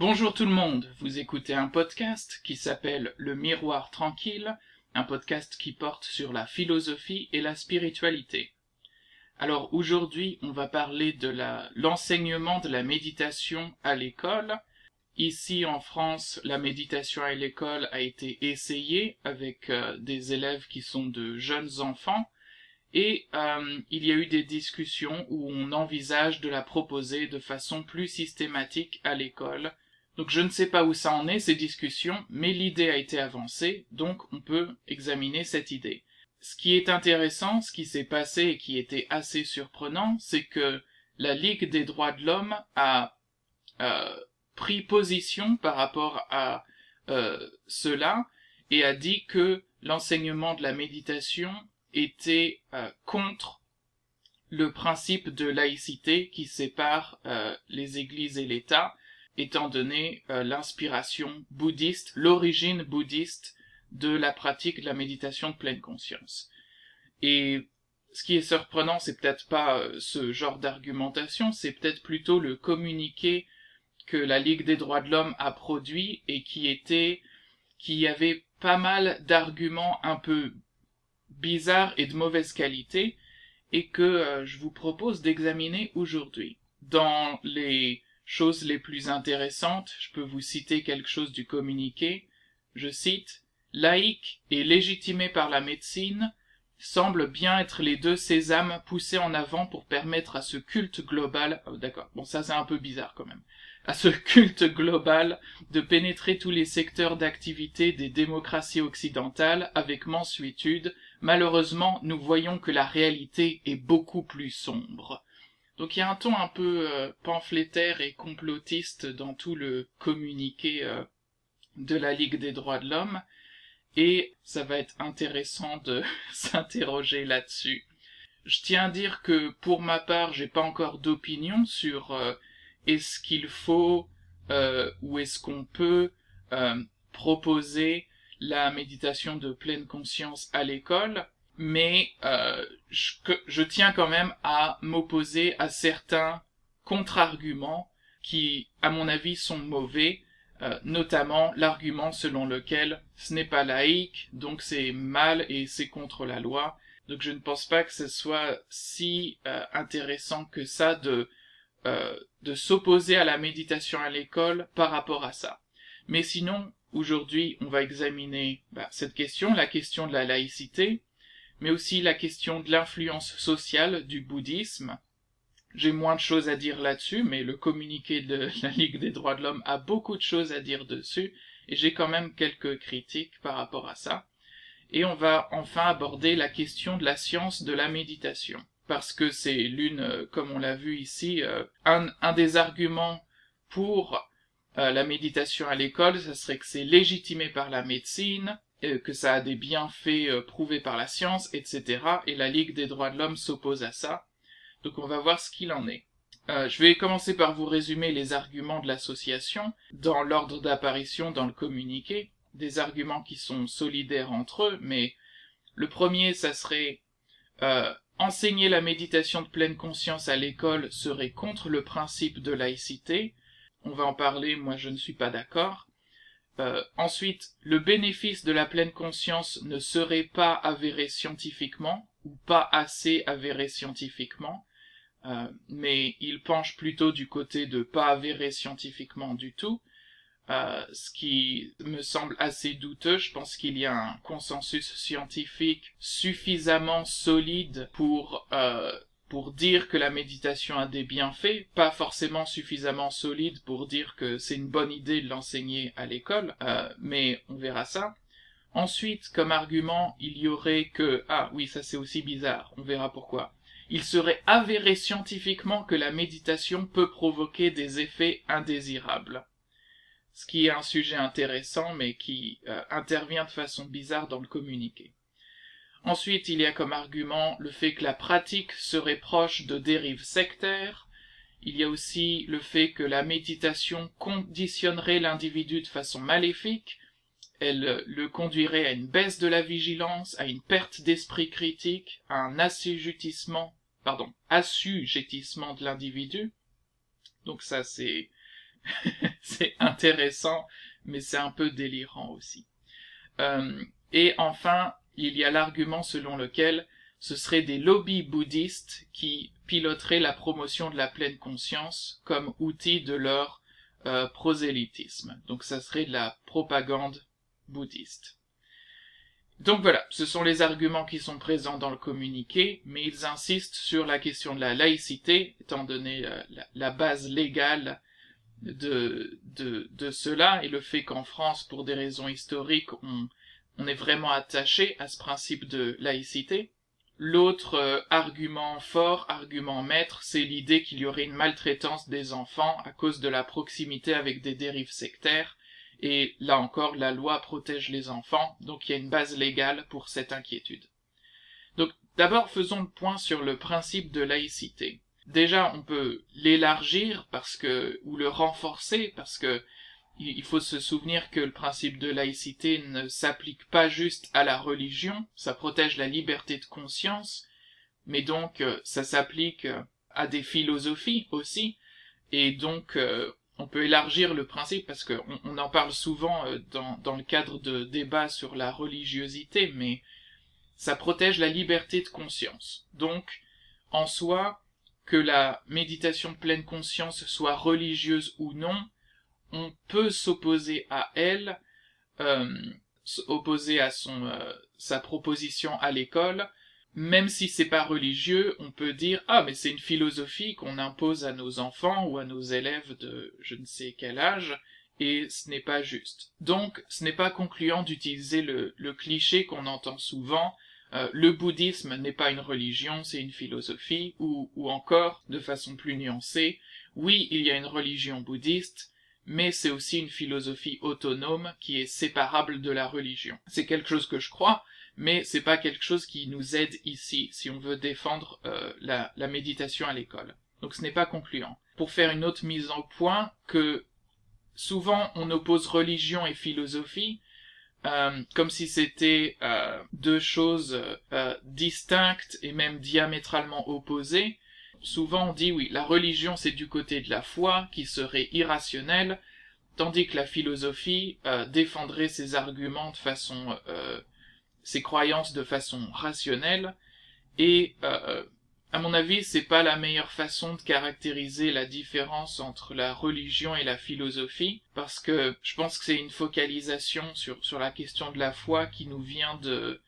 Bonjour tout le monde, vous écoutez un podcast qui s'appelle Le Miroir Tranquille, un podcast qui porte sur la philosophie et la spiritualité. Alors aujourd'hui, on va parler de l'enseignement de la méditation à l'école. Ici en France, la méditation à l'école a été essayée avec euh, des élèves qui sont de jeunes enfants et euh, il y a eu des discussions où on envisage de la proposer de façon plus systématique à l'école donc je ne sais pas où ça en est, ces discussions, mais l'idée a été avancée, donc on peut examiner cette idée. Ce qui est intéressant, ce qui s'est passé et qui était assez surprenant, c'est que la Ligue des droits de l'homme a euh, pris position par rapport à euh, cela et a dit que l'enseignement de la méditation était euh, contre le principe de laïcité qui sépare les églises et l'État étant donné euh, l'inspiration bouddhiste, l'origine bouddhiste de la pratique de la méditation de pleine conscience. Et ce qui est surprenant, c'est peut-être pas euh, ce genre d'argumentation, c'est peut-être plutôt le communiqué que la Ligue des droits de l'homme a produit et qui était, qui avait pas mal d'arguments un peu bizarres et de mauvaise qualité et que euh, je vous propose d'examiner aujourd'hui. Dans les Choses les plus intéressantes, je peux vous citer quelque chose du communiqué. Je cite Laïque et légitimé par la médecine, semblent bien être les deux sésames poussés en avant pour permettre à ce culte global, oh, d'accord, bon ça c'est un peu bizarre quand même, à ce culte global de pénétrer tous les secteurs d'activité des démocraties occidentales avec mansuétude, malheureusement nous voyons que la réalité est beaucoup plus sombre. Donc il y a un ton un peu euh, pamphlétaire et complotiste dans tout le communiqué euh, de la Ligue des droits de l'homme, et ça va être intéressant de s'interroger là-dessus. Je tiens à dire que pour ma part, j'ai pas encore d'opinion sur euh, est-ce qu'il faut ou est-ce qu'on peut proposer la méditation de pleine conscience à l'école mais euh, je, tiens quand même à m'opposer à certains contre-arguments qui, à mon avis, sont mauvais, euh, notamment l'argument selon lequel ce n'est pas laïque, donc c'est mal et c'est contre la loi. Donc je ne pense pas que ce soit si euh, intéressant que ça de, de s'opposer à la méditation à l'école par rapport à ça. Mais sinon, aujourd'hui, on va examiner bah, cette question, la question de la laïcité, mais aussi la question de l'influence sociale du bouddhisme. J'ai moins de choses à dire là-dessus, mais le communiqué de la Ligue des droits de l'homme a beaucoup de choses à dire dessus, et j'ai quand même quelques critiques par rapport à ça. Et on va enfin aborder la question de la science de la méditation, parce que c'est l'une, euh, comme on l'a vu ici, euh, un, des arguments pour euh, la méditation à l'école, ça serait que c'est légitimé par la médecine, que ça a des bienfaits euh, prouvés par la science, etc. Et la Ligue des droits de l'homme s'oppose à ça. Donc on va voir ce qu'il en est. Euh, je vais commencer par vous résumer les arguments de l'association dans l'ordre d'apparition dans le communiqué, des arguments qui sont solidaires entre eux, mais le premier, ça serait enseigner la méditation de pleine conscience à l'école serait contre le principe de laïcité. On va en parler, moi je ne suis pas d'accord. Euh, ensuite, le bénéfice de la pleine conscience ne serait pas avéré scientifiquement, ou pas assez avéré scientifiquement, euh, mais il penche plutôt du côté de pas avéré scientifiquement du tout, euh, ce qui me semble assez douteux. Je pense qu'il y a un consensus scientifique suffisamment solide pour pour dire que la méditation a des bienfaits, pas forcément suffisamment solide pour dire que c'est une bonne idée de l'enseigner à l'école, euh, mais on verra ça. Ensuite, comme argument, il y aurait que, ah oui, ça c'est aussi bizarre, on verra pourquoi. Il serait avéré scientifiquement que la méditation peut provoquer des effets indésirables. Ce qui est un sujet intéressant, mais qui euh, intervient de façon bizarre dans le communiqué. Ensuite, il y a comme argument le fait que la pratique serait proche de dérives sectaires. Il y a aussi le fait que la méditation conditionnerait l'individu de façon maléfique. Elle le conduirait à une baisse de la vigilance, à une perte d'esprit critique, à un assujettissement, pardon, assujettissement de l'individu. Donc ça, c'est, c'est intéressant, mais c'est un peu délirant aussi. Euh, et enfin, il y a l'argument selon lequel ce seraient des lobbies bouddhistes qui piloteraient la promotion de la pleine conscience comme outil de leur euh, prosélytisme. Donc ça serait de la propagande bouddhiste. Donc voilà, ce sont les arguments qui sont présents dans le communiqué, mais ils insistent sur la question de la laïcité, étant donné euh, la, base légale de, de, de, cela, et le fait qu'en France, pour des raisons historiques, on, on est vraiment attaché à ce principe de laïcité. L'autre euh, argument fort, argument maître, c'est l'idée qu'il y aurait une maltraitance des enfants à cause de la proximité avec des dérives sectaires, et là encore, la loi protège les enfants, donc il y a une base légale pour cette inquiétude. Donc d'abord faisons le point sur le principe de laïcité. Déjà, on peut l'élargir parce que, ou le renforcer parce que il faut se souvenir que le principe de laïcité ne s'applique pas juste à la religion, ça protège la liberté de conscience, mais donc euh, ça s'applique euh, à des philosophies aussi, et donc euh, on peut élargir le principe parce qu'on on en parle souvent dans, dans le cadre de débats sur la religiosité, mais ça protège la liberté de conscience. Donc, en soi, que la méditation de pleine conscience soit religieuse ou non, on peut s'opposer à elle, euh, s'opposer à son euh, sa proposition à l'école, même si c'est pas religieux, on peut dire ah mais c'est une philosophie qu'on impose à nos enfants ou à nos élèves de je ne sais quel âge et ce n'est pas juste. Donc ce n'est pas concluant d'utiliser le, cliché qu'on entend souvent euh, le bouddhisme n'est pas une religion, c'est une philosophie, ou, ou encore, de façon plus nuancée, oui, il y a une religion bouddhiste, mais c'est aussi une philosophie autonome qui est séparable de la religion. C'est quelque chose que je crois, mais c'est pas quelque chose qui nous aide ici si on veut défendre euh, la, méditation à l'école. Donc ce n'est pas concluant. Pour faire une autre mise en point, que souvent on oppose religion et philosophie, euh, comme si c'était euh, deux choses distinctes et même diamétralement opposées, Souvent on dit oui, la religion c'est du côté de la foi qui serait irrationnelle, tandis que la philosophie euh, défendrait ses arguments de façon, euh, ses croyances de façon rationnelle. Et euh, à mon avis, c'est pas la meilleure façon de caractériser la différence entre la religion et la philosophie, parce que je pense que c'est une focalisation sur, sur la question de la foi qui nous vient de,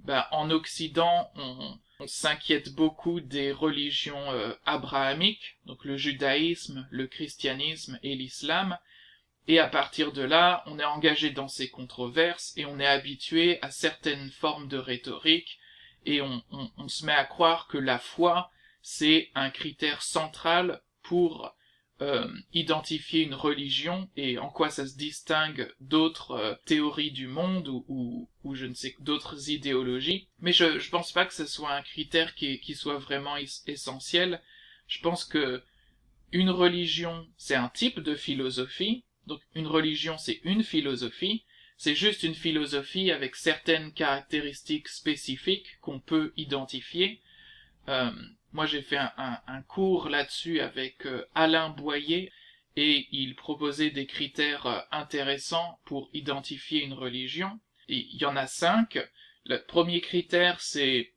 ben, en Occident, on, on s'inquiète beaucoup des religions euh, abrahamiques, donc le judaïsme, le christianisme et l'islam, et à partir de là, on est engagé dans ces controverses et on est habitué à certaines formes de rhétorique et on, on se met à croire que la foi, c'est un critère central pour euh, identifier une religion et en quoi ça se distingue d'autres euh, théories du monde ou, ou, je ne sais d'autres idéologies. Mais je, je pense pas que ce soit un critère qui, qui soit vraiment essentiel. Je pense que une religion, c'est un type de philosophie. Donc une religion, c'est une philosophie. C'est juste une philosophie avec certaines caractéristiques spécifiques qu'on peut identifier. Euh, moi, j'ai fait un, cours là-dessus avec euh, Alain Boyer et il proposait des critères euh, intéressants pour identifier une religion. Il y en a cinq. Le premier critère, c'est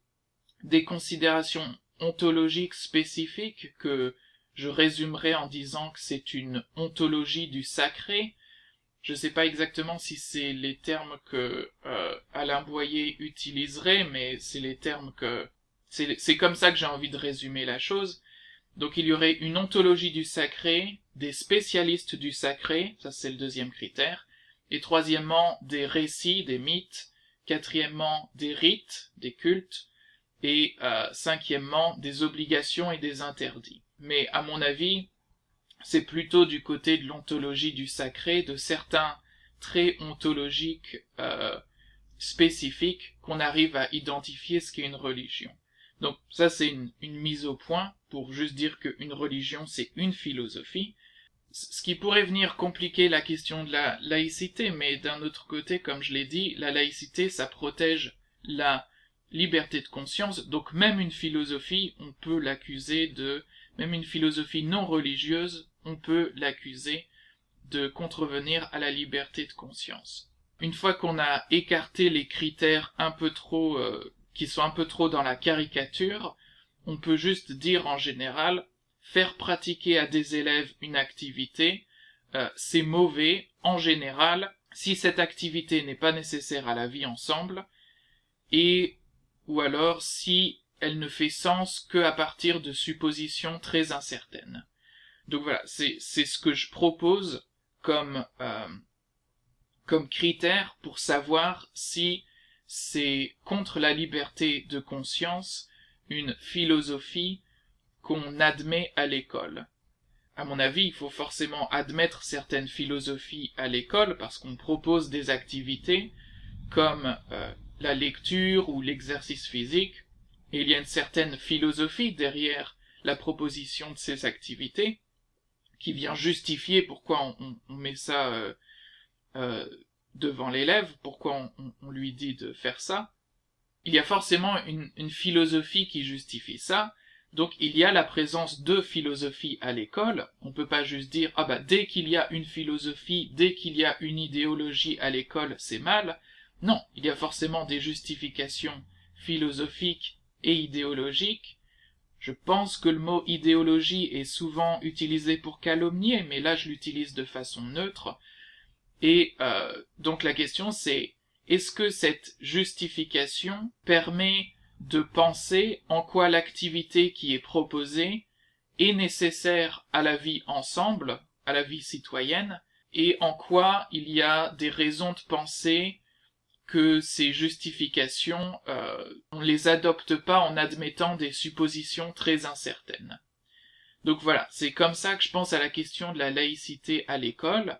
des considérations ontologiques spécifiques que je résumerai en disant que c'est une ontologie du sacré. Je ne sais pas exactement si c'est les termes que euh, Alain Boyer utiliserait, mais c'est les termes que c'est comme ça que j'ai envie de résumer la chose. Donc il y aurait une ontologie du sacré, des spécialistes du sacré, ça c'est le deuxième critère, et troisièmement des récits, des mythes, quatrièmement des rites, des cultes, et euh, cinquièmement des obligations et des interdits. Mais à mon avis, c'est plutôt du côté de l'ontologie du sacré, de certains traits ontologiques euh, spécifiques qu'on arrive à identifier ce qu'est une religion. Donc ça c'est une, mise au point pour juste dire qu'une religion c'est une philosophie, ce qui pourrait venir compliquer la question de la laïcité, mais d'un autre côté, comme je l'ai dit, la laïcité ça protège la liberté de conscience, donc même une philosophie, on peut l'accuser de, même une philosophie non religieuse, on peut l'accuser de contrevenir à la liberté de conscience. Une fois qu'on a écarté les critères un peu trop euh, qui sont un peu trop dans la caricature, on peut juste dire en général faire pratiquer à des élèves une activité, euh, c'est mauvais en général si cette activité n'est pas nécessaire à la vie ensemble et ou alors si elle ne fait sens que à partir de suppositions très incertaines. Donc voilà, c'est c'est ce que je propose comme euh, comme critère pour savoir si c'est contre la liberté de conscience une philosophie qu'on admet à l'école. À mon avis, il faut forcément admettre certaines philosophies à l'école parce qu'on propose des activités comme euh, la lecture ou l'exercice physique, et il y a une certaine philosophie derrière la proposition de ces activités qui vient justifier pourquoi on, met ça euh, euh, devant l'élève, pourquoi on, lui dit de faire ça. Il y a forcément une, philosophie qui justifie ça, donc il y a la présence de philosophie à l'école. On peut pas juste dire ah bah dès qu'il y a une philosophie, dès qu'il y a une idéologie à l'école, c'est mal. Non, il y a forcément des justifications philosophiques et idéologiques. Je pense que le mot idéologie est souvent utilisé pour calomnier, mais là je l'utilise de façon neutre. Et euh, donc la question c'est est-ce que cette justification permet de penser en quoi l'activité qui est proposée est nécessaire à la vie ensemble, à la vie citoyenne, et en quoi il y a des raisons de penser que ces justifications, euh, on les adopte pas en admettant des suppositions très incertaines. Donc voilà, c'est comme ça que je pense à la question de la laïcité à l'école.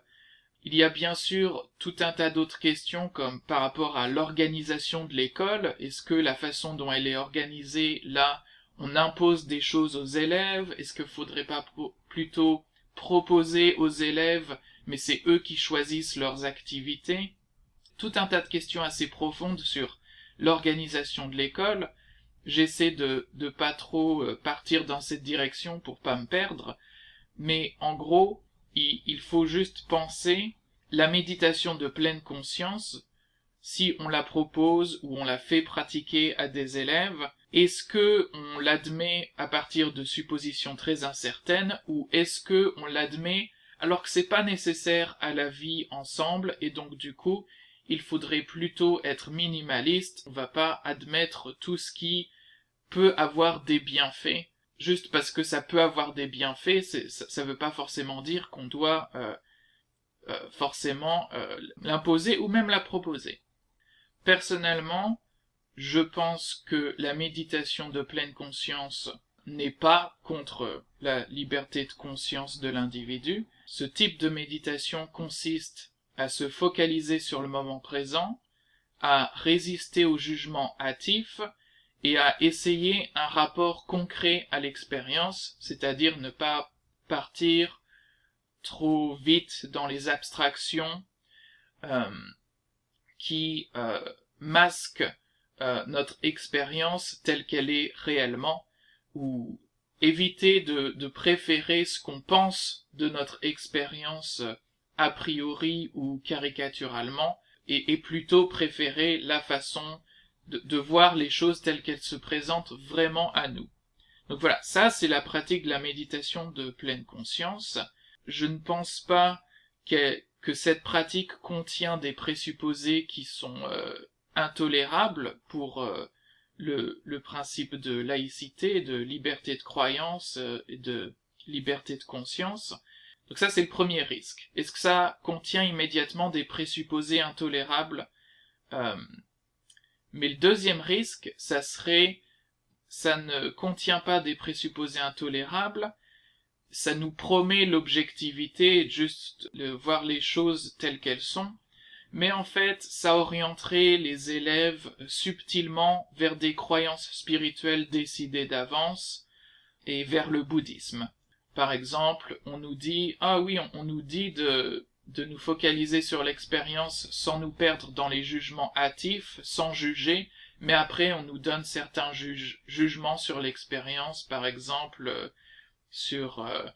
Il y a bien sûr tout un tas d'autres questions comme par rapport à l'organisation de l'école. Est-ce que la façon dont elle est organisée, là, on impose des choses aux élèves? Est-ce qu'il faudrait pas plutôt proposer aux élèves, mais c'est eux qui choisissent leurs activités? Tout un tas de questions assez profondes sur l'organisation de l'école. J'essaie de, de pas trop euh, partir dans cette direction pour pas me perdre, mais en gros, il faut juste penser la méditation de pleine conscience, si on la propose ou on la fait pratiquer à des élèves, est-ce que on l'admet à partir de suppositions très incertaines ou est-ce que on l'admet alors que c'est pas nécessaire à la vie ensemble et donc du coup il faudrait plutôt être minimaliste, on va pas admettre tout ce qui peut avoir des bienfaits. Juste parce que ça peut avoir des bienfaits, ça, veut pas forcément dire qu'on doit euh, euh, forcément euh, l'imposer ou même la proposer. Personnellement, je pense que la méditation de pleine conscience n'est pas contre la liberté de conscience de l'individu. Ce type de méditation consiste à se focaliser sur le moment présent, à résister au jugement hâtif et à essayer un rapport concret à l'expérience, c'est-à-dire ne pas partir trop vite dans les abstractions euh, qui euh, masquent euh, notre expérience telle qu'elle est réellement, ou éviter de, préférer ce qu'on pense de notre expérience a priori ou caricaturalement, et, plutôt préférer la façon de, de voir les choses telles qu'elles se présentent vraiment à nous. Donc voilà, ça c'est la pratique de la méditation de pleine conscience. Je ne pense pas que, cette pratique contient des présupposés qui sont euh, intolérables pour euh, le, principe de laïcité, de liberté de croyance euh, et de liberté de conscience. Donc ça, c'est le premier risque. Est-ce que ça contient immédiatement des présupposés intolérables? Mais le deuxième risque, ça serait, ça ne contient pas des présupposés intolérables, ça nous promet l'objectivité, juste de voir les choses telles qu'elles sont, mais en fait, ça orienterait les élèves subtilement vers des croyances spirituelles décidées d'avance et vers le bouddhisme. Par exemple, on nous dit, ah oui, on, nous dit de, de nous focaliser sur l'expérience sans nous perdre dans les jugements hâtifs, sans juger, mais après on nous donne certains jugements sur l'expérience, par exemple, euh, sur euh,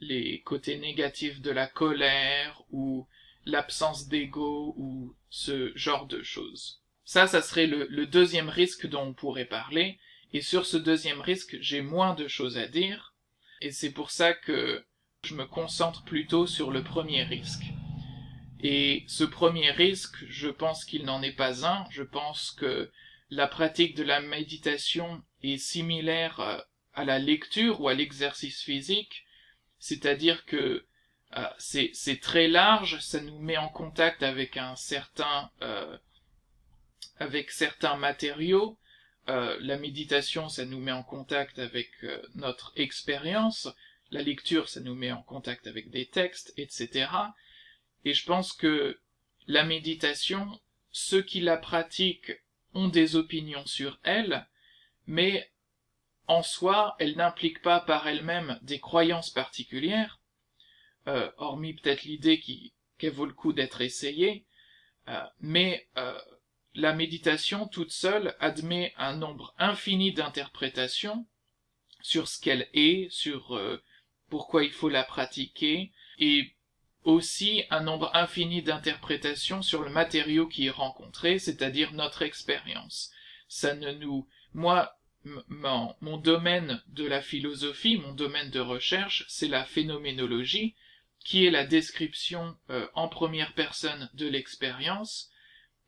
les côtés négatifs de la colère ou l'absence d'ego ou ce genre de choses. Ça, ça serait le, deuxième risque dont on pourrait parler, et sur ce deuxième risque, j'ai moins de choses à dire, et c'est pour ça que je me concentre plutôt sur le premier risque. Et ce premier risque, je pense qu'il n'en est pas un, je pense que la pratique de la méditation est similaire euh, à la lecture ou à l'exercice physique, c'est-à-dire que euh, c'est très large, ça nous met en contact avec un certain euh, avec certains matériaux. Euh, la méditation, ça nous met en contact avec notre expérience. La lecture, ça nous met en contact avec des textes, etc. Et je pense que la méditation, ceux qui la pratiquent ont des opinions sur elle, mais en soi, elle n'implique pas par elle-même des croyances particulières, euh, hormis peut-être l'idée qu'elle vaut le coup d'être essayée, euh, mais euh, la méditation toute seule admet un nombre infini d'interprétations sur ce qu'elle est, sur pourquoi il faut la pratiquer, et aussi un nombre infini d'interprétations sur le matériau qui est rencontré, c'est-à-dire notre expérience. Ça ne nous, moi, mon, domaine de la philosophie, mon domaine de recherche, c'est la phénoménologie, qui est la description euh, en première personne de l'expérience,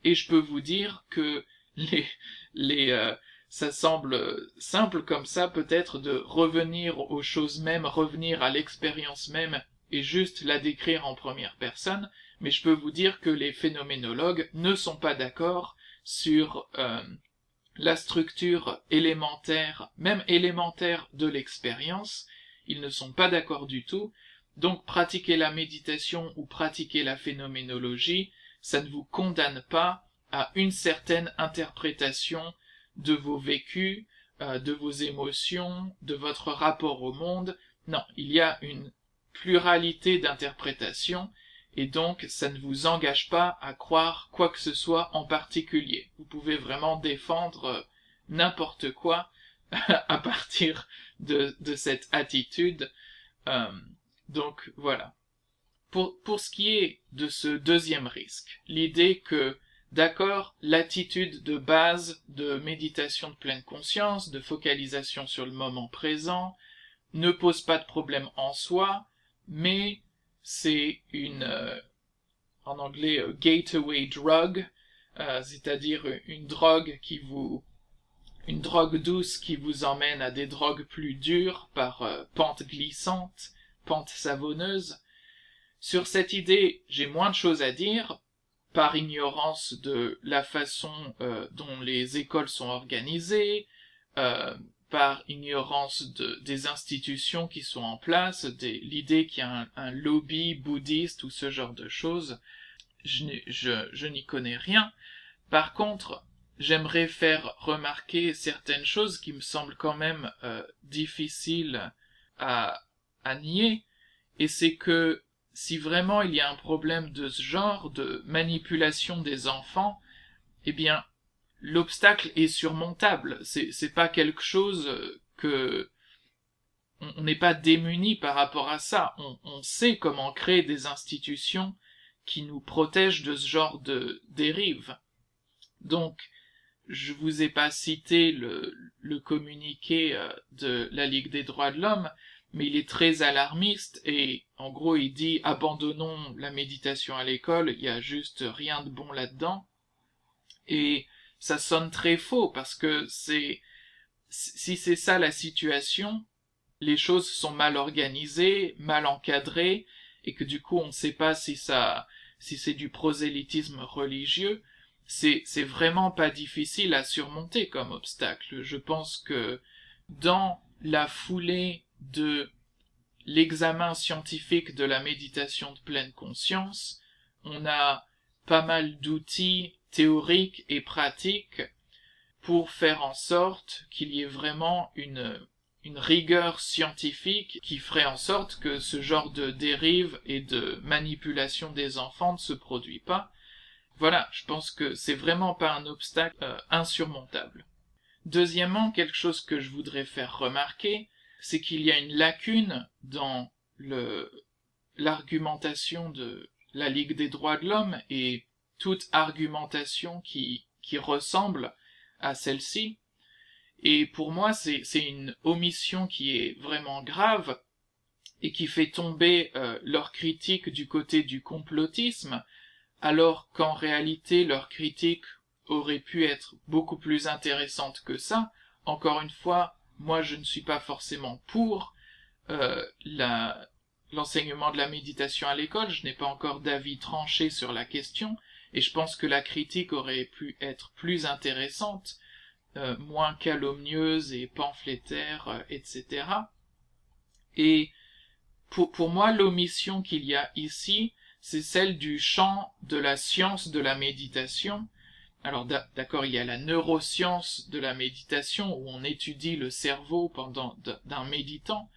et je peux vous dire que les, les, euh, ça semble simple comme ça peut-être de revenir aux choses mêmes, revenir à l'expérience même et juste la décrire en première personne, mais je peux vous dire que les phénoménologues ne sont pas d'accord sur euh, la structure élémentaire, même élémentaire de l'expérience, ils ne sont pas d'accord du tout, donc pratiquer la méditation ou pratiquer la phénoménologie, ça ne vous condamne pas à une certaine interprétation de vos vécus, euh, de vos émotions, de votre rapport au monde. Non, il y a une pluralité d'interprétations et donc ça ne vous engage pas à croire quoi que ce soit en particulier. Vous pouvez vraiment défendre euh, n'importe quoi à partir de, cette attitude. Euh, donc voilà. Pour, pour ce qui est de ce deuxième risque, l'idée que, d'accord, l'attitude de base de méditation de pleine conscience, de focalisation sur le moment présent, ne pose pas de problème en soi, mais c'est une, euh, en anglais, euh, gateway drug, euh, c'est-à-dire une drogue qui vous, une drogue douce qui vous emmène à des drogues plus dures par pente glissante, pente savonneuse. Sur cette idée, j'ai moins de choses à dire, par ignorance de la façon dont les écoles sont organisées, par ignorance de, des institutions qui sont en place, l'idée qu'il y a un, lobby bouddhiste ou ce genre de choses, je, n'y connais rien. Par contre, j'aimerais faire remarquer certaines choses qui me semblent quand même euh, difficiles à, à nier, et c'est que si vraiment il y a un problème de ce genre de manipulation des enfants, eh bien, l'obstacle est surmontable. C'est, c'est pas quelque chose que on n'est pas démuni par rapport à ça. On, on, sait comment créer des institutions qui nous protègent de ce genre de dérive. Donc, je vous ai pas cité le, le communiqué euh, de la Ligue des droits de l'homme, mais il est très alarmiste et en gros il dit abandonnons la méditation à l'école, il y a juste rien de bon là-dedans. Et ça sonne très faux parce que c'est si c'est ça la situation, les choses sont mal organisées, mal encadrées, et que du coup on ne sait pas si ça si c'est du prosélytisme religieux, c'est c'est vraiment pas difficile à surmonter comme obstacle. Je pense que dans la foulée de l'examen scientifique de la méditation de pleine conscience, on a pas mal d'outils théorique et pratique pour faire en sorte qu'il y ait vraiment une, rigueur scientifique qui ferait en sorte que ce genre de dérive et de manipulation des enfants ne se produit pas. Voilà, je pense que c'est vraiment pas un obstacle euh, insurmontable. Deuxièmement, quelque chose que je voudrais faire remarquer, c'est qu'il y a une lacune dans l'argumentation de la Ligue des droits de l'homme et toute argumentation qui, qui ressemble à celle-ci. Et pour moi, c'est, une omission qui est vraiment grave et qui fait tomber euh, leur critique du côté du complotisme, alors qu'en réalité leur critique aurait pu être beaucoup plus intéressante que ça. Encore une fois, moi je ne suis pas forcément pour euh, l'enseignement de la méditation à l'école, je n'ai pas encore d'avis tranché sur la question, et je pense que la critique aurait pu être plus intéressante, euh, moins calomnieuse et pamphlétaire, euh, etc. Et pour, pour moi, l'omission qu'il y a ici, c'est celle du champ de la science de la méditation. Alors d'accord, il y a la neuroscience de la méditation où on étudie le cerveau pendant d'un méditant,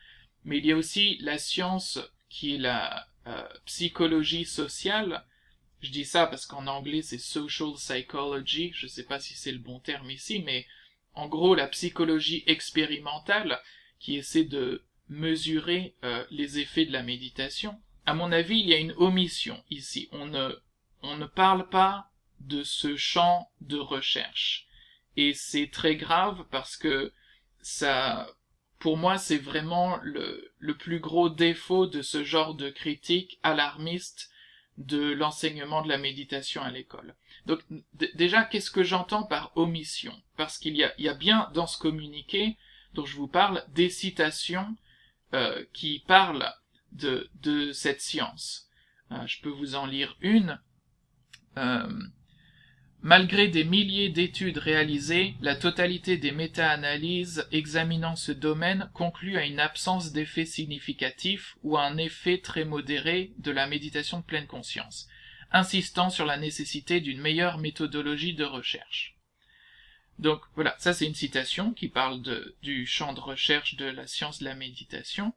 mais il y a aussi la science qui est la euh, psychologie sociale. Je dis ça parce qu'en anglais c'est social psychology, je sais pas si c'est le bon terme ici, mais en gros la psychologie expérimentale qui essaie de mesurer euh, les effets de la méditation à mon avis, il y a une omission ici. On ne, on ne parle pas de ce champ de recherche. Et c'est très grave parce que ça, pour moi, c'est vraiment le, le plus gros défaut de ce genre de critique alarmiste de l'enseignement de la méditation à l'école. Donc déjà, qu'est-ce que j'entends par omission? Parce qu'il y a, bien dans ce communiqué dont je vous parle des citations euh, qui parlent de, de cette science. Euh, je peux vous en lire une. Euh, malgré des milliers d'études réalisées, la totalité des méta-analyses examinant ce domaine conclut à une absence d'effet significatif ou à un effet très modéré de la méditation de pleine conscience, insistant sur la nécessité d'une meilleure méthodologie de recherche. Donc voilà, ça c'est une citation qui parle du champ de recherche de la science de la méditation.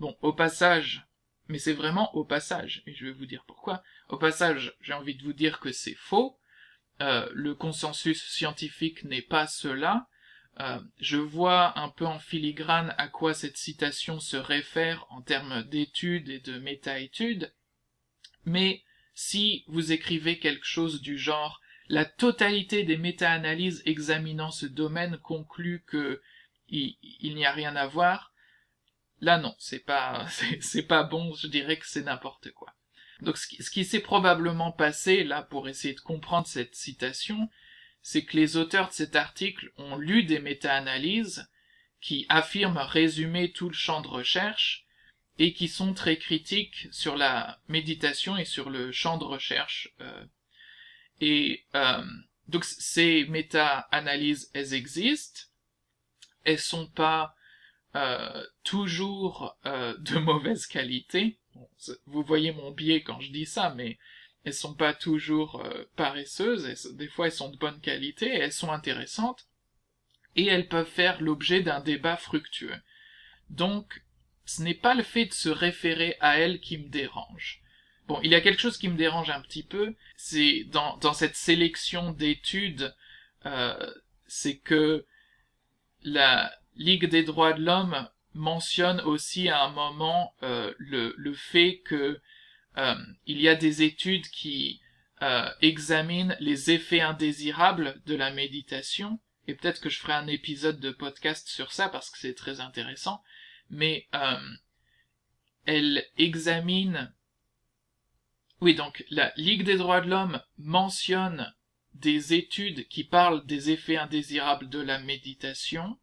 Bon, au passage, mais c'est vraiment au passage, et je vais vous dire pourquoi. Au passage, j'ai envie de vous dire que c'est faux. Euh, le consensus scientifique n'est pas cela. Euh, je vois un peu en filigrane à quoi cette citation se réfère en termes d'études et de méta-études, mais si vous écrivez quelque chose du genre la totalité des méta-analyses examinant ce domaine conclut que il n'y a rien à voir, Là, non, c'est pas, c'est pas bon, je dirais que c'est n'importe quoi. Donc, ce qui, qui s'est probablement passé, là, pour essayer de comprendre cette citation, c'est que les auteurs de cet article ont lu des méta-analyses qui affirment résumer tout le champ de recherche et qui sont très critiques sur la méditation et sur le champ de recherche. Euh. et euh, donc ces méta-analyses, elles existent, elles sont pas euh, toujours euh, de mauvaise qualité. Vous voyez mon biais quand je dis ça, mais elles sont pas toujours euh, paresseuses, des fois elles sont de bonne qualité, elles sont intéressantes, et elles peuvent faire l'objet d'un débat fructueux. Donc, ce n'est pas le fait de se référer à elles qui me dérange. Bon, il y a quelque chose qui me dérange un petit peu, c'est dans, dans cette sélection d'études, c'est que la, Ligue des droits de l'homme mentionne aussi à un moment euh, le, le, fait que euh, il y a des études qui euh, examinent les effets indésirables de la méditation. Et peut-être que je ferai un épisode de podcast sur ça parce que c'est très intéressant. Mais elle examine oui donc la Ligue des droits de l'homme mentionne des études qui parlent des effets indésirables de la méditation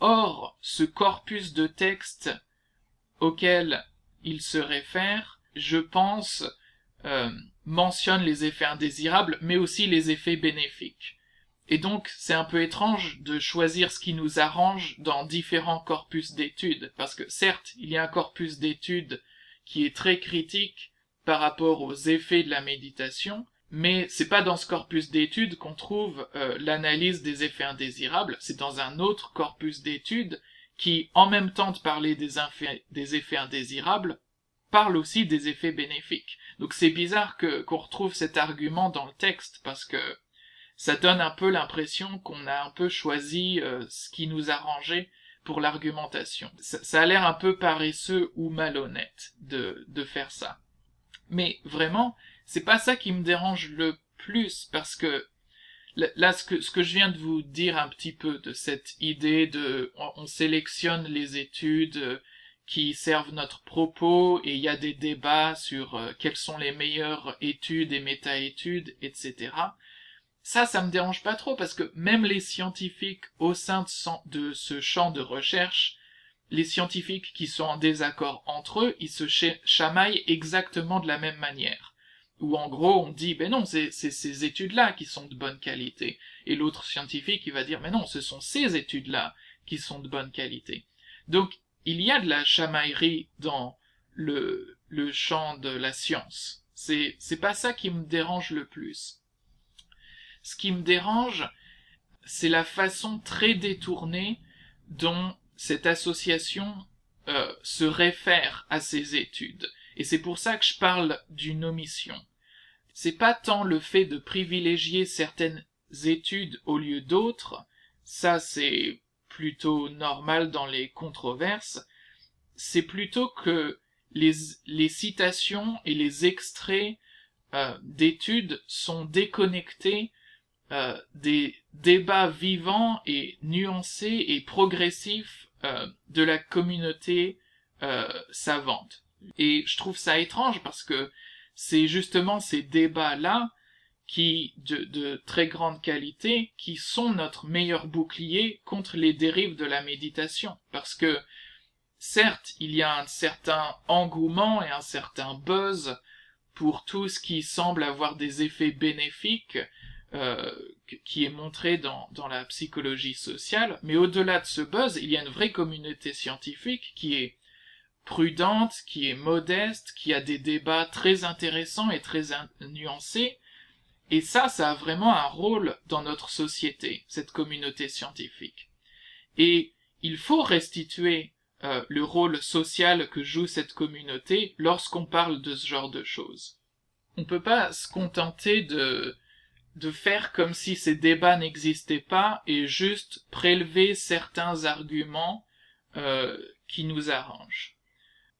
Or, ce corpus de textes auquel il se réfère, je pense, euh, mentionne les effets indésirables, mais aussi les effets bénéfiques. Et donc, c'est un peu étrange de choisir ce qui nous arrange dans différents corpus d'études, parce que certes, il y a un corpus d'études qui est très critique par rapport aux effets de la méditation, mais c'est pas dans ce corpus d'études qu'on trouve euh, l'analyse des effets indésirables, c'est dans un autre corpus d'études qui, en même temps de parler des, effets indésirables, parle aussi des effets bénéfiques. Donc c'est bizarre que qu'on retrouve cet argument dans le texte parce que ça donne un peu l'impression qu'on a un peu choisi euh, ce qui nous arrangeait pour l'argumentation. Ça, a l'air un peu paresseux ou malhonnête de, de faire ça. Mais vraiment, c'est pas ça qui me dérange le plus parce que là, ce que, ce que je viens de vous dire un petit peu de cette idée de on, sélectionne les études euh, qui servent notre propos et il y a des débats sur euh, quelles sont les meilleures études et méta-études, etc. Ça, ça me dérange pas trop parce que même les scientifiques au sein de ce champ de recherche, les scientifiques qui sont en désaccord entre eux, ils se chamaillent exactement de la même manière où en gros on dit ben non c'est ces études-là qui sont de bonne qualité. Et l'autre scientifique il va dire mais non ce sont ces études-là qui sont de bonne qualité. Donc il y a de la chamaillerie dans le le champ de la science. C'est c'est pas ça qui me dérange le plus. Ce qui me dérange c'est la façon très détournée dont cette association euh, se réfère à ces études et c'est pour ça que je parle d'une omission. C'est pas tant le fait de privilégier certaines études au lieu d'autres, ça c'est plutôt normal dans les controverses, c'est plutôt que les, les, citations et les extraits euh, d'études sont déconnectés euh, des débats vivants et nuancés et progressifs euh, de la communauté savante. Et je trouve ça étrange parce que c'est justement ces débats-là qui, de, très grande qualité, qui sont notre meilleur bouclier contre les dérives de la méditation. Parce que, certes, il y a un certain engouement et un certain buzz pour tout ce qui semble avoir des effets bénéfiques, euh, qui est montré dans, dans la psychologie sociale, mais au-delà de ce buzz, il y a une vraie communauté scientifique qui est prudente, qui est modeste, qui a des débats très intéressants et très nuancés. Et ça, ça a vraiment un rôle dans notre société, cette communauté scientifique. Et il faut restituer euh, le rôle social que joue cette communauté lorsqu'on parle de ce genre de choses. On peut pas se contenter de de faire comme si ces débats n'existaient pas et juste prélever certains arguments euh, qui nous arrangent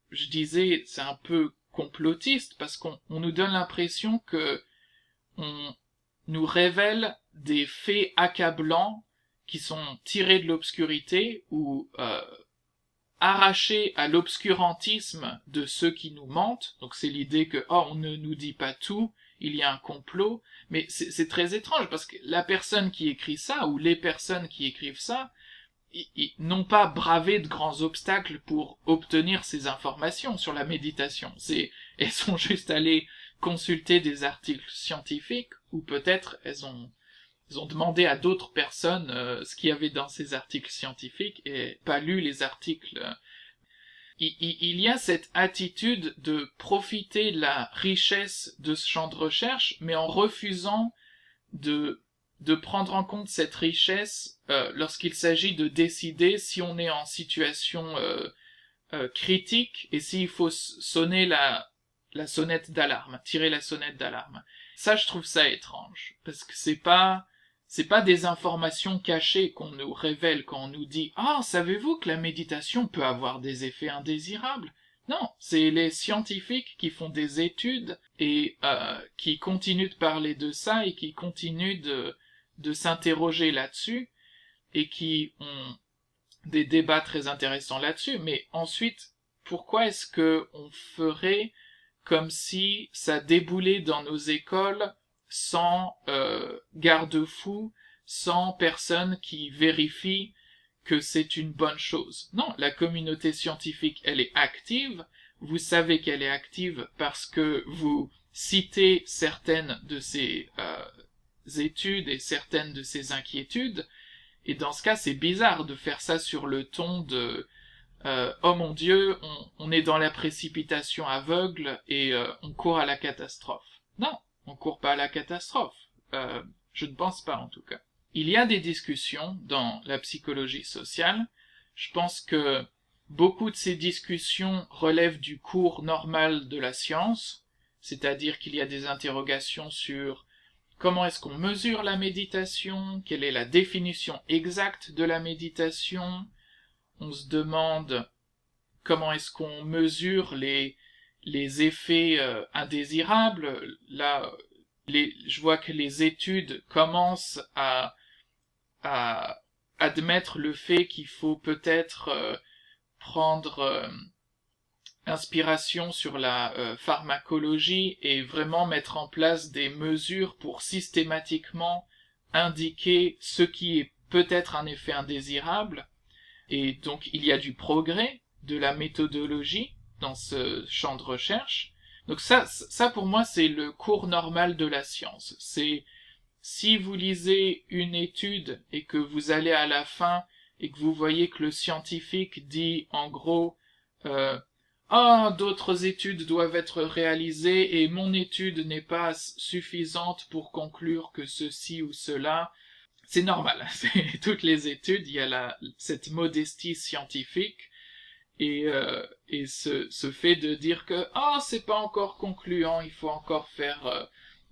je disais, c'est un peu complotiste parce qu'on nous donne l'impression que on nous révèle des faits accablants qui sont tirés de l'obscurité ou euh, arrachés à l'obscurantisme de ceux qui nous mentent. Donc c'est l'idée que oh on ne nous dit pas tout, il y a un complot. Mais c'est très étrange parce que la personne qui écrit ça ou les personnes qui écrivent ça, n'ont pas bravé de grands obstacles pour obtenir ces informations sur la méditation. C'est, elles sont juste allées consulter des articles scientifiques ou peut-être elles ont, elles ont demandé à d'autres personnes euh, ce qu'il y avait dans ces articles scientifiques et pas lu les articles. Il, il, y a cette attitude de profiter de la richesse de ce champ de recherche, mais en refusant de de prendre en compte cette richesse euh, lorsqu'il s'agit de décider si on est en situation euh, euh, critique et s'il faut sonner la, la sonnette d'alarme, tirer la sonnette d'alarme. Ça, je trouve ça étrange parce que c'est pas c'est pas des informations cachées qu'on nous révèle quand on nous dit ah savez-vous que la méditation peut avoir des effets indésirables? Non, c'est les scientifiques qui font des études et qui continuent de parler de ça et qui continuent de, de s'interroger là-dessus et qui ont des débats très intéressants là-dessus, mais ensuite, pourquoi est-ce que on ferait comme si ça déboulait dans nos écoles sans euh, garde-fou, sans personne qui vérifie que c'est une bonne chose? Non, la communauté scientifique, elle est active. Vous savez qu'elle est active parce que vous citez certaines de ces euh, études et certaines de ses inquiétudes. Et dans ce cas, c'est bizarre de faire ça sur le ton de euh, oh mon Dieu, on, est dans la précipitation aveugle et euh, on court à la catastrophe. Non, on court pas à la catastrophe. Euh, je ne pense pas en tout cas. Il y a des discussions dans la psychologie sociale. Je pense que beaucoup de ces discussions relèvent du cours normal de la science, c'est-à-dire qu'il y a des interrogations sur Comment est-ce qu'on mesure la méditation? Quelle est la définition exacte de la méditation? On se demande comment est-ce qu'on mesure les, les effets euh, indésirables. Là, les, je vois que les études commencent à, admettre le fait qu'il faut peut-être euh, prendre euh, inspiration sur la pharmacologie et vraiment mettre en place des mesures pour systématiquement indiquer ce qui est peut-être un effet indésirable. Et donc il y a du progrès de la méthodologie dans ce champ de recherche. Donc ça, ça pour moi c'est le cours normal de la science. C'est si vous lisez une étude et que vous allez à la fin et que vous voyez que le scientifique dit en gros euh, ah d'autres études doivent être réalisées et mon étude n'est pas suffisante pour conclure que ceci ou cela c'est normal toutes les études il y a la, cette modestie scientifique et, euh, et ce, ce, fait de dire que ah c'est pas encore concluant, il faut encore faire euh,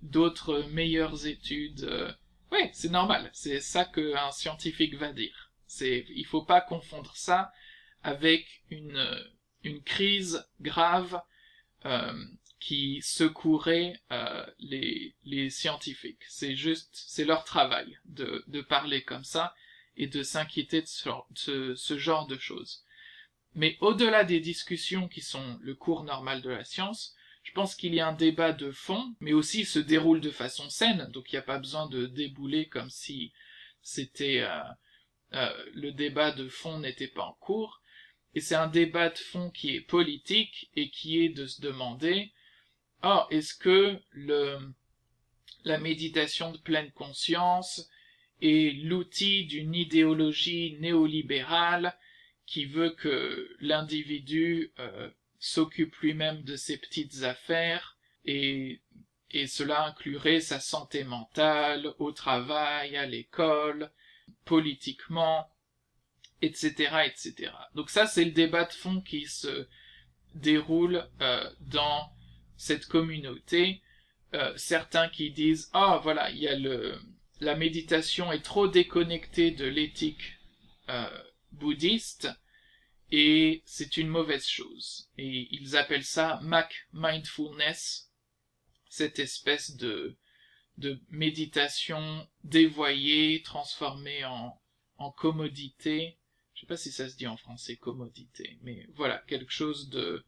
d'autres meilleures études. Euh. Oui, c'est normal, c'est ça qu'un scientifique va dire. C'est il faut pas confondre ça avec une une crise grave qui secouerait les les scientifiques. C'est juste c'est leur travail de de parler comme ça et de s'inquiéter de ce, ce genre de choses. Mais au-delà des discussions qui sont le cours normal de la science, je pense qu'il y a un débat de fond, mais aussi se déroule de façon saine, donc il n'y a pas besoin de débouler comme si c'était euh, euh, le débat de fond n'était pas en cours. Et c'est un débat de fond qui est politique et qui est de se demander, oh, est-ce que le, la méditation de pleine conscience est l'outil d'une idéologie néolibérale qui veut que l'individu euh, s'occupe lui-même de ses petites affaires et, et cela inclurait sa santé mentale, au travail, à l'école, politiquement, etc., etc. Donc ça, c'est le débat de fond qui se déroule euh, dans cette communauté. Euh, certains qui disent ah voilà il y a le la méditation est trop déconnectée de l'éthique bouddhiste et c'est une mauvaise chose. Et ils appellent ça Mac Mindfulness, cette espèce de, de méditation dévoyée, transformée en, en commodité. Je sais pas si ça se dit en français commodité, mais voilà, quelque chose de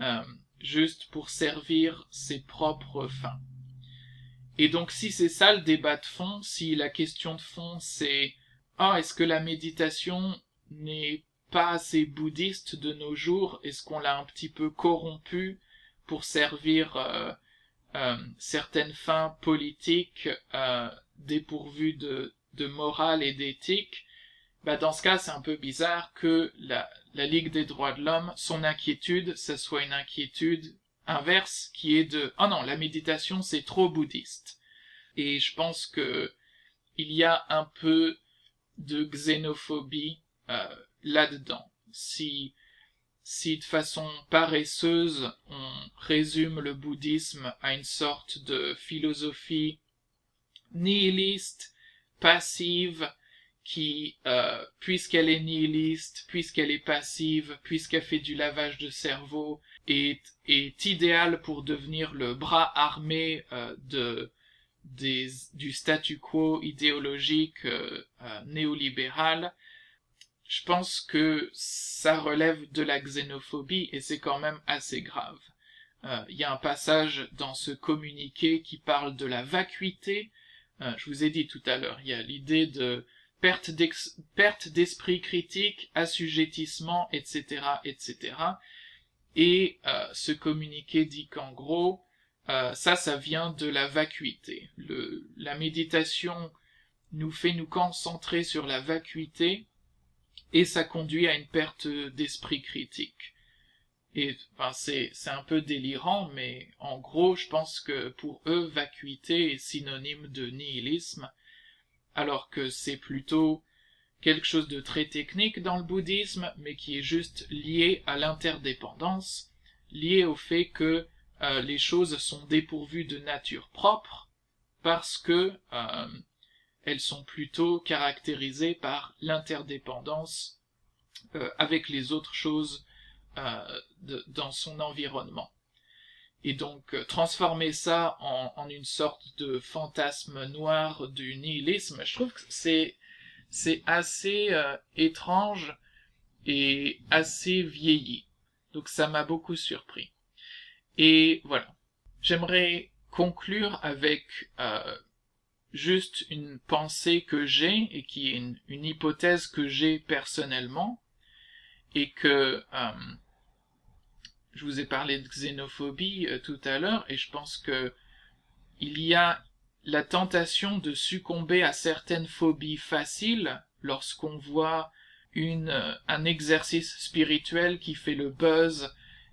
euh, juste pour servir ses propres fins. Et donc si c'est ça le débat de fond, si la question de fond c'est ah est-ce que la méditation n'est pas assez bouddhiste de nos jours? Est-ce qu'on l'a un petit peu corrompu pour servir euh, euh, certaines fins politiques euh, dépourvues de, de morale et d'éthique? Bah dans ce cas, c'est un peu bizarre que la, Ligue des droits de l'homme, son inquiétude, ce soit une inquiétude inverse qui est de oh non, la méditation c'est trop bouddhiste. Et je pense que il y a un peu de xénophobie euh, là-dedans. Si, si de façon paresseuse on résume le bouddhisme à une sorte de philosophie nihiliste, passive, qui, euh, puisqu'elle est nihiliste, puisqu'elle est passive, puisqu'elle fait du lavage de cerveau, est, est idéale pour devenir le bras armé euh, de, des, du statu quo idéologique euh, néolibéral, je pense que ça relève de la xénophobie et c'est quand même assez grave. Euh, il y a un passage dans ce communiqué qui parle de la vacuité. Euh, je vous ai dit tout à l'heure, il y a l'idée de perte d'esprit critique, assujettissement, etc., etc. Et euh, ce communiqué dit qu'en gros, ça, ça vient de la vacuité. La méditation nous fait nous concentrer sur la vacuité et ça conduit à une perte d'esprit critique. Et enfin, c'est un peu délirant, mais en gros, je pense que pour eux, vacuité est synonyme de nihilisme, alors que c'est plutôt quelque chose de très technique dans le bouddhisme, mais qui est juste lié à l'interdépendance, lié au fait que euh, les choses sont dépourvues de nature propre, parce que euh, elles sont plutôt caractérisées par l'interdépendance euh, avec les autres choses dans son environnement. Et donc transformer ça en, une sorte de fantasme noir du nihilisme, je trouve que c'est c'est assez étrange et assez vieilli. Donc ça m'a beaucoup surpris. Et voilà. J'aimerais conclure avec euh, juste une pensée que j'ai et qui est une, hypothèse que j'ai personnellement et que euh, je vous ai parlé de xénophobie euh, tout à l'heure et je pense que il y a la tentation de succomber à certaines phobies faciles lorsqu'on voit une, un exercice spirituel qui fait le buzz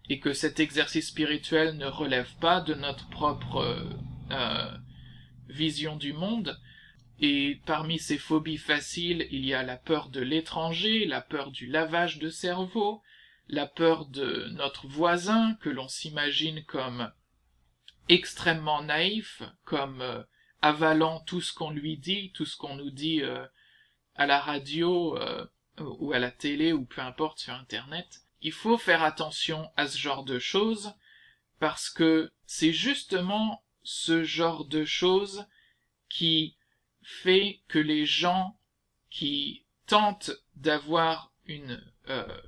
et que cet exercice spirituel ne relève pas de notre propre euh, euh, vision du monde. Et parmi ces phobies faciles, il y a la peur de l'étranger, la peur du lavage de cerveau, la peur de notre voisin que l'on s'imagine comme extrêmement naïf, comme euh, avalant tout ce qu'on lui dit, tout ce qu'on nous dit à la radio ou à la télé ou peu importe sur Internet. Il faut faire attention à ce genre de choses parce que c'est justement ce genre de choses qui fait que les gens qui tentent d'avoir une euh,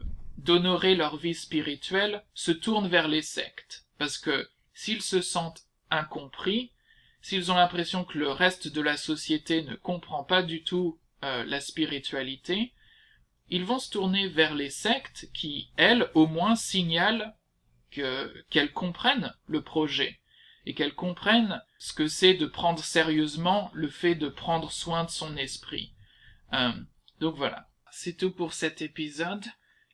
d'honorer leur vie spirituelle se tournent vers les sectes parce que s'ils se sentent incompris s'ils ont l'impression que le reste de la société ne comprend pas du tout euh, la spiritualité ils vont se tourner vers les sectes qui, elles, au moins signalent que, qu'elles comprennent le projet et qu'elles comprennent ce que c'est de prendre sérieusement le fait de prendre soin de son esprit. Euh, donc voilà, c'est tout pour cet épisode.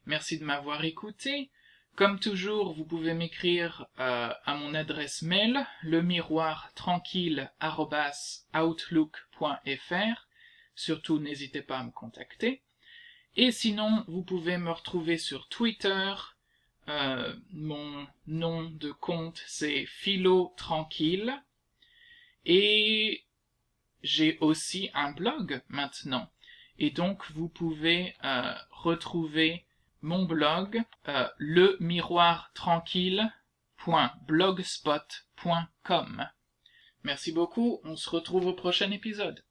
Merci de m'avoir écouté. Comme toujours, vous pouvez m'écrire euh, à mon adresse mail, le miroir tranquille@outlook.fr. Surtout, n'hésitez pas à me contacter. Et sinon, vous pouvez me retrouver sur Twitter. Euh, mon nom de compte, c'est Philo Tranquille. Et j'ai aussi un blog maintenant. Et donc, vous pouvez euh, retrouver mon blog, euh, le. Merci beaucoup, on se retrouve au prochain épisode.